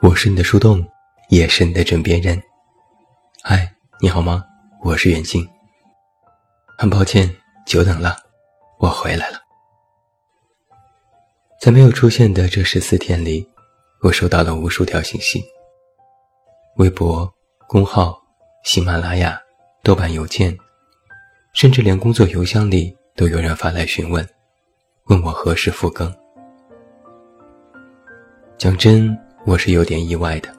我是你的树洞，也是你的枕边人。嗨，你好吗？我是远近。很抱歉，久等了，我回来了。在没有出现的这十四天里，我收到了无数条信息，微博、公号、喜马拉雅、豆瓣邮件，甚至连工作邮箱里都有人发来询问，问我何时复更。讲真。我是有点意外的。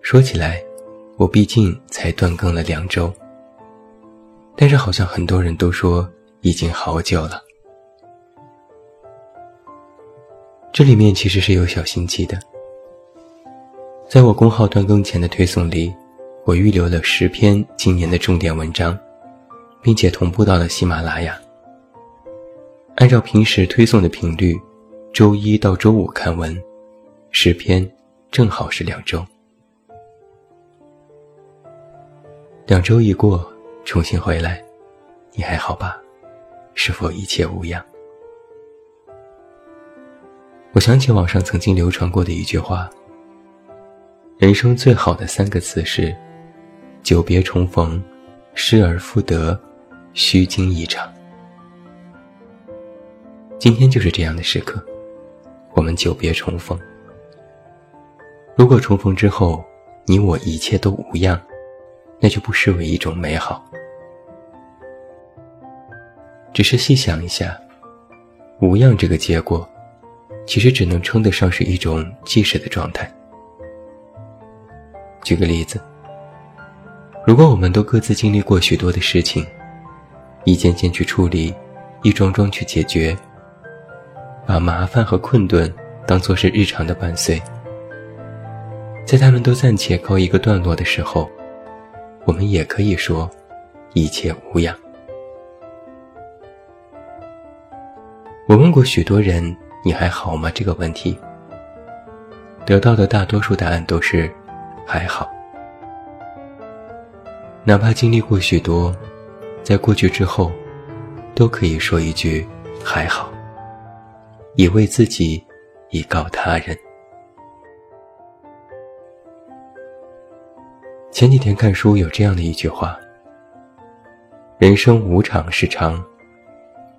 说起来，我毕竟才断更了两周，但是好像很多人都说已经好久了。这里面其实是有小心机的。在我公号断更前的推送里，我预留了十篇今年的重点文章，并且同步到了喜马拉雅。按照平时推送的频率，周一到周五看文。十篇，正好是两周。两周一过，重新回来，你还好吧？是否一切无恙？我想起网上曾经流传过的一句话：人生最好的三个词是“久别重逢，失而复得，虚惊一场”。今天就是这样的时刻，我们久别重逢。如果重逢之后，你我一切都无恙，那就不失为一种美好。只是细想一下，无恙这个结果，其实只能称得上是一种即时的状态。举个例子，如果我们都各自经历过许多的事情，一件件去处理，一桩桩去解决，把麻烦和困顿当做是日常的伴随。在他们都暂且告一个段落的时候，我们也可以说一切无恙。我问过许多人“你还好吗”这个问题，得到的大多数答案都是“还好”。哪怕经历过许多，在过去之后，都可以说一句“还好”，以为自己，以告他人。前几天看书有这样的一句话：“人生无常是常，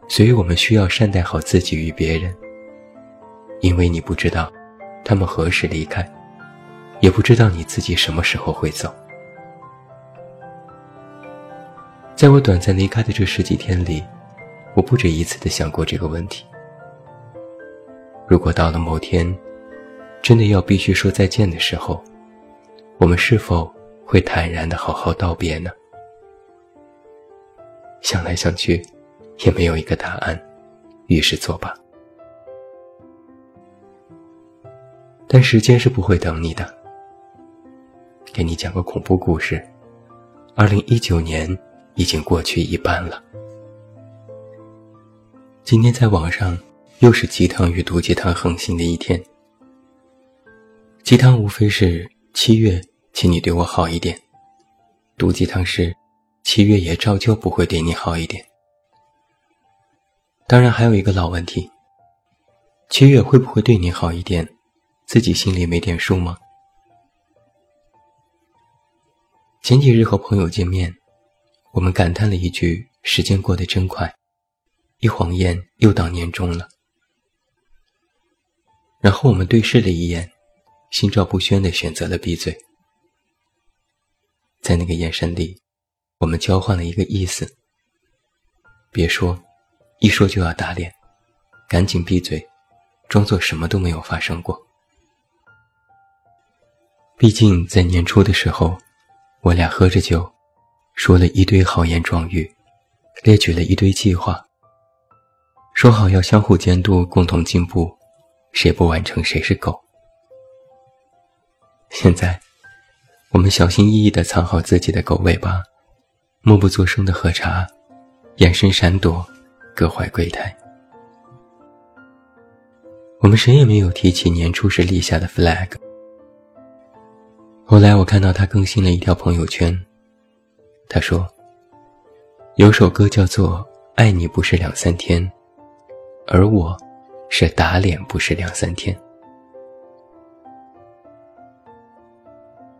所以我们需要善待好自己与别人。因为你不知道他们何时离开，也不知道你自己什么时候会走。”在我短暂离开的这十几天里，我不止一次的想过这个问题：如果到了某天，真的要必须说再见的时候，我们是否？会坦然的好好道别呢？想来想去，也没有一个答案，于是作罢。但时间是不会等你的。给你讲个恐怖故事：二零一九年已经过去一半了。今天在网上又是鸡汤与毒鸡汤横行的一天。鸡汤无非是七月。请你对我好一点。毒鸡汤是，七月也照旧不会对你好一点。当然还有一个老问题，七月会不会对你好一点，自己心里没点数吗？前几日和朋友见面，我们感叹了一句：“时间过得真快，一晃眼又到年终了。”然后我们对视了一眼，心照不宣地选择了闭嘴。在那个眼神里，我们交换了一个意思：别说，一说就要打脸，赶紧闭嘴，装作什么都没有发生过。毕竟在年初的时候，我俩喝着酒，说了一堆豪言壮语，列举了一堆计划，说好要相互监督，共同进步，谁不完成谁是狗。现在。我们小心翼翼地藏好自己的狗尾巴，默不作声地喝茶，眼神闪躲，各怀鬼胎。我们谁也没有提起年初时立下的 flag。后来我看到他更新了一条朋友圈，他说：“有首歌叫做《爱你不是两三天》，而我，是打脸不是两三天。”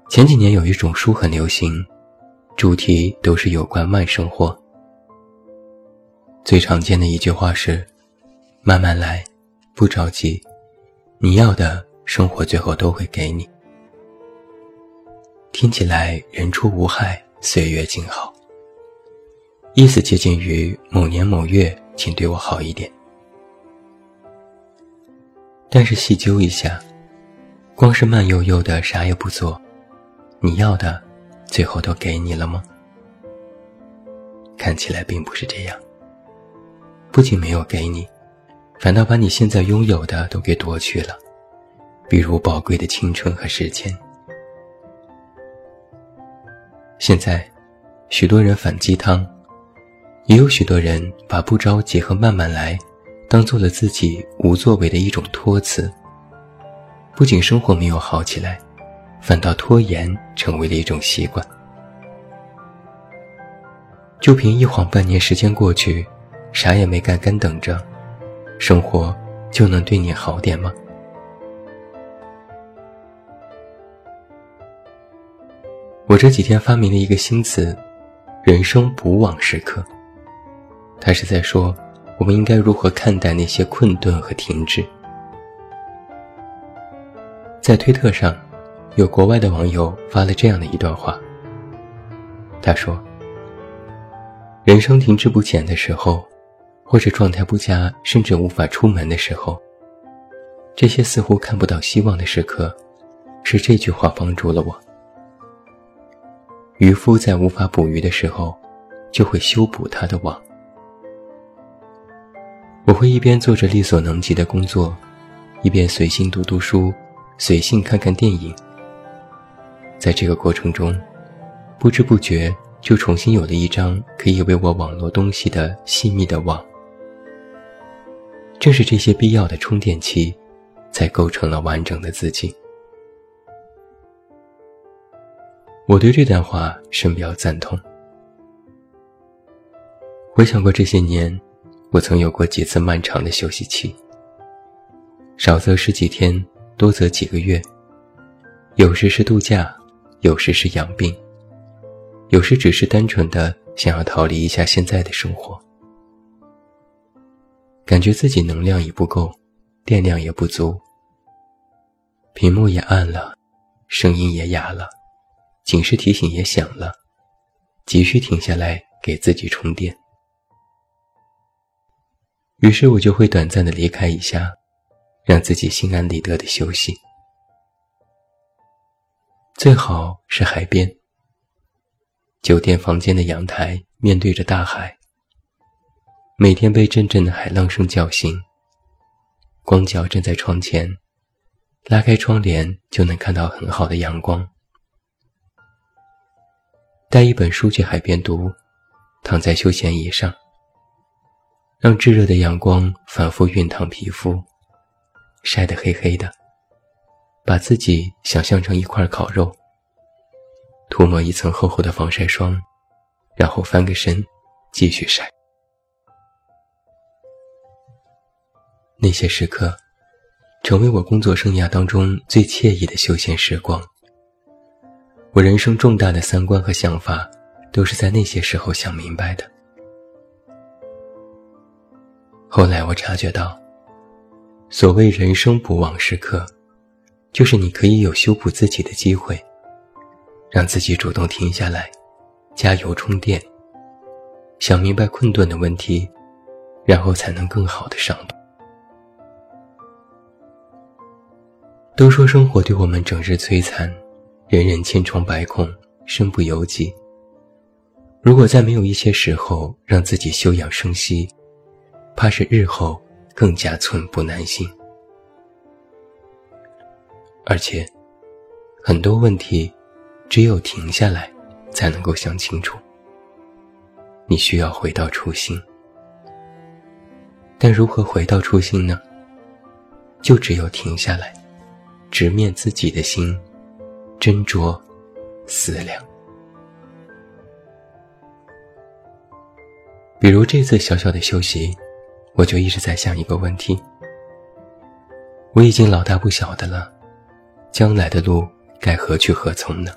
前几年有一种书很流行，主题都是有关慢生活。最常见的一句话是：“慢慢来，不着急，你要的生活最后都会给你。”听起来人畜无害，岁月静好。意思接近于某年某月，请对我好一点。但是细究一下，光是慢悠悠的啥也不做，你要的最后都给你了吗？看起来并不是这样。不仅没有给你，反倒把你现在拥有的都给夺去了，比如宝贵的青春和时间。现在，许多人反鸡汤。也有许多人把不着急和慢慢来，当做了自己无作为的一种托词。不仅生活没有好起来，反倒拖延成为了一种习惯。就凭一晃半年时间过去，啥也没干干等着，生活就能对你好点吗？我这几天发明了一个新词：人生补网时刻。他是在说，我们应该如何看待那些困顿和停滞。在推特上，有国外的网友发了这样的一段话。他说：“人生停滞不前的时候，或者状态不佳，甚至无法出门的时候，这些似乎看不到希望的时刻，是这句话帮助了我。渔夫在无法捕鱼的时候，就会修补他的网。”我会一边做着力所能及的工作，一边随性读读书，随性看看电影。在这个过程中，不知不觉就重新有了一张可以为我网络东西的细密的网。正是这些必要的充电器，才构成了完整的自己。我对这段话深表赞同。回想过这些年。我曾有过几次漫长的休息期，少则十几天，多则几个月。有时是度假，有时是养病，有时只是单纯的想要逃离一下现在的生活。感觉自己能量已不够，电量也不足，屏幕也暗了，声音也哑了，警示提醒也响了，急需停下来给自己充电。于是我就会短暂的离开一下，让自己心安理得的休息。最好是海边，酒店房间的阳台面对着大海，每天被阵阵的海浪声叫醒，光脚站在窗前，拉开窗帘就能看到很好的阳光。带一本书去海边读，躺在休闲椅上。让炙热的阳光反复熨烫皮肤，晒得黑黑的，把自己想象成一块烤肉。涂抹一层厚厚的防晒霜，然后翻个身，继续晒。那些时刻，成为我工作生涯当中最惬意的休闲时光。我人生重大的三观和想法，都是在那些时候想明白的。后来我察觉到，所谓人生不忘时刻，就是你可以有修补自己的机会，让自己主动停下来，加油充电，想明白困顿的问题，然后才能更好的上路。都说生活对我们整日摧残，人人千疮百孔，身不由己。如果再没有一些时候让自己休养生息，怕是日后更加寸步难行，而且很多问题只有停下来才能够想清楚。你需要回到初心，但如何回到初心呢？就只有停下来，直面自己的心，斟酌思量。比如这次小小的休息。我就一直在想一个问题：我已经老大不小的了，将来的路该何去何从呢？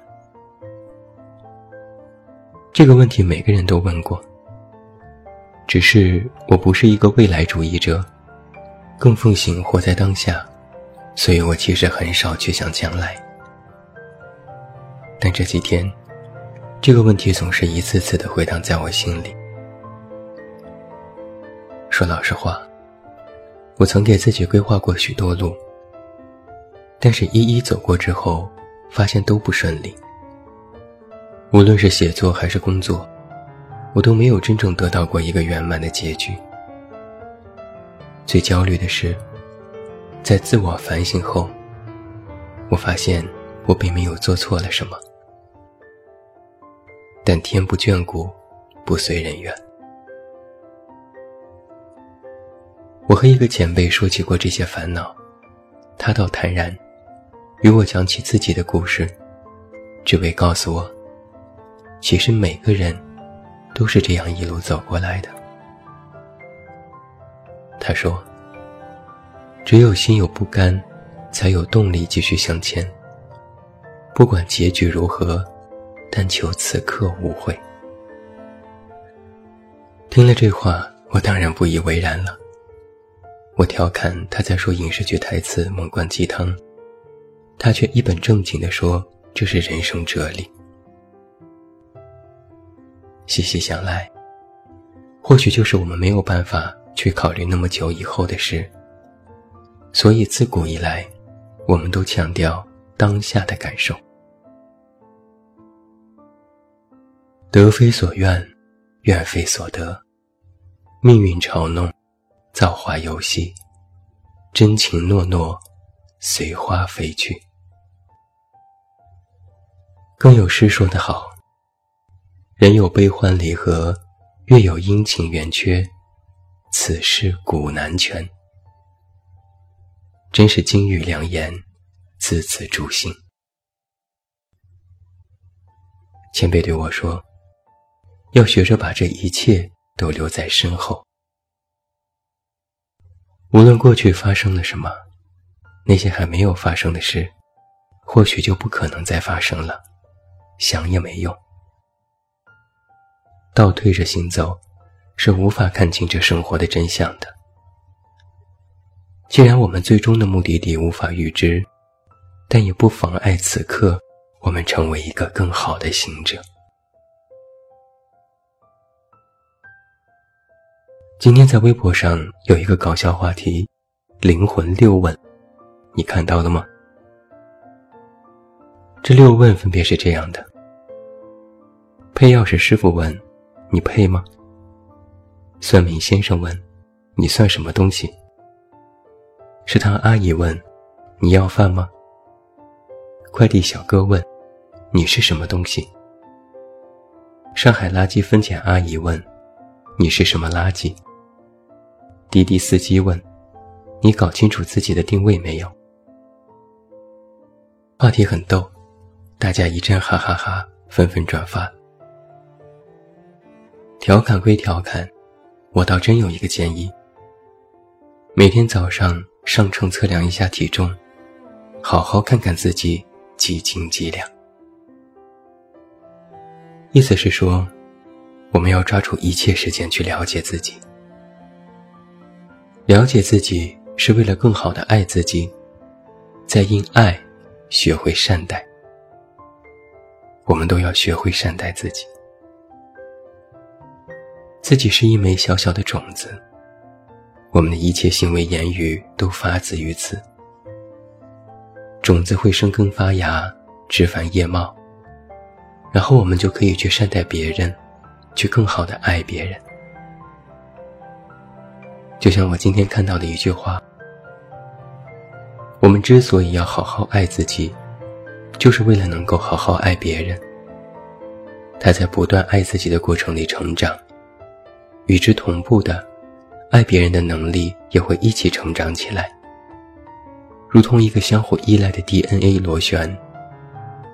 这个问题每个人都问过，只是我不是一个未来主义者，更奉行活在当下，所以我其实很少去想将来。但这几天，这个问题总是一次次的回荡在我心里。说老实话，我曾给自己规划过许多路，但是一一走过之后，发现都不顺利。无论是写作还是工作，我都没有真正得到过一个圆满的结局。最焦虑的是，在自我反省后，我发现我并没有做错了什么。但天不眷顾，不随人愿。我和一个前辈说起过这些烦恼，他倒坦然，与我讲起自己的故事，只为告诉我。其实每个人都是这样一路走过来的。他说：“只有心有不甘，才有动力继续向前。不管结局如何，但求此刻无悔。”听了这话，我当然不以为然了。我调侃他在说影视剧台词“猛灌鸡汤”，他却一本正经地说：“这是人生哲理。”细细想来，或许就是我们没有办法去考虑那么久以后的事，所以自古以来，我们都强调当下的感受。得非所愿，愿非所得，命运嘲弄，造化游戏，真情诺诺，随花飞去。更有诗说得好。人有悲欢离合，月有阴晴圆缺，此事古难全。真是金玉良言，字字诛心。前辈对我说：“要学着把这一切都留在身后。无论过去发生了什么，那些还没有发生的事，或许就不可能再发生了，想也没用。”倒退着行走，是无法看清这生活的真相的。既然我们最终的目的地无法预知，但也不妨碍此刻我们成为一个更好的行者。今天在微博上有一个搞笑话题：“灵魂六问”，你看到了吗？这六问分别是这样的：配钥匙师傅问。你配吗？算命先生问：“你算什么东西？”食堂阿姨问：“你要饭吗？”快递小哥问：“你是什么东西？”上海垃圾分拣阿姨问：“你是什么垃圾？”滴滴司机问：“你搞清楚自己的定位没有？”话题很逗，大家一阵哈哈哈，纷纷转发。调侃归调侃，我倒真有一个建议：每天早上上秤测量一下体重，好好看看自己几斤几两。意思是说，我们要抓住一切时间去了解自己。了解自己是为了更好的爱自己，再因爱学会善待。我们都要学会善待自己。自己是一枚小小的种子，我们的一切行为言语都发自于此。种子会生根发芽，枝繁叶茂，然后我们就可以去善待别人，去更好的爱别人。就像我今天看到的一句话：我们之所以要好好爱自己，就是为了能够好好爱别人。他在不断爱自己的过程里成长。与之同步的，爱别人的能力也会一起成长起来，如同一个相互依赖的 DNA 螺旋，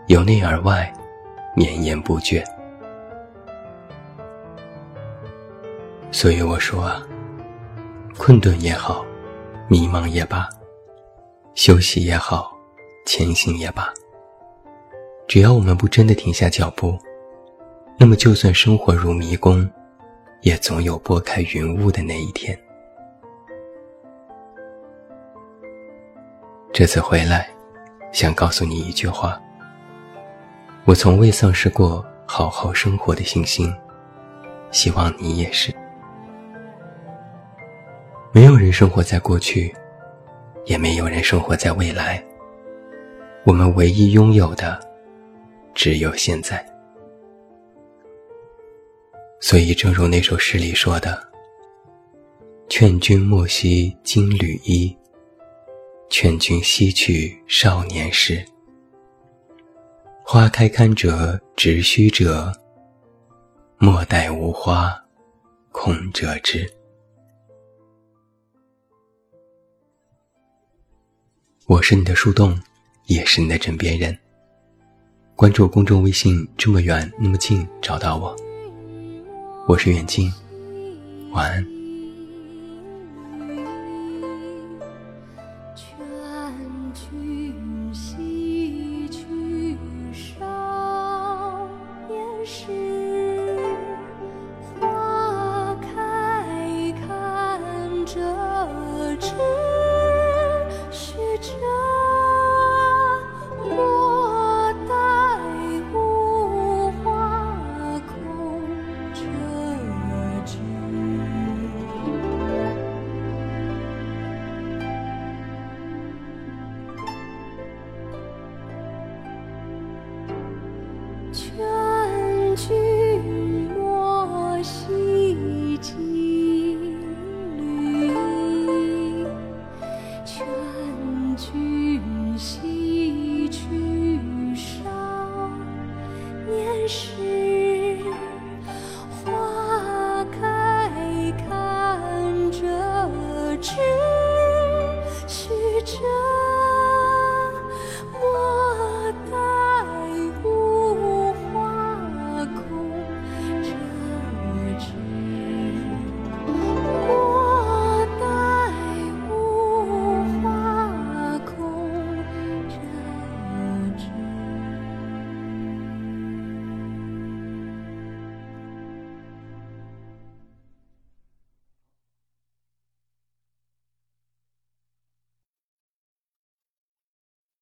由内而外，绵延不绝。所以我说啊，困顿也好，迷茫也罢，休息也好，前行也罢，只要我们不真的停下脚步，那么就算生活如迷宫，也总有拨开云雾的那一天。这次回来，想告诉你一句话：我从未丧失过好好生活的信心，希望你也是。没有人生活在过去，也没有人生活在未来。我们唯一拥有的，只有现在。所以，正如那首诗里说的：“劝君莫惜金缕衣，劝君惜取少年时。花开堪折直须折，莫待无花空折枝。”我是你的树洞，也是你的枕边人。关注公众微信，这么远那么近，找到我。我是远近，晚安。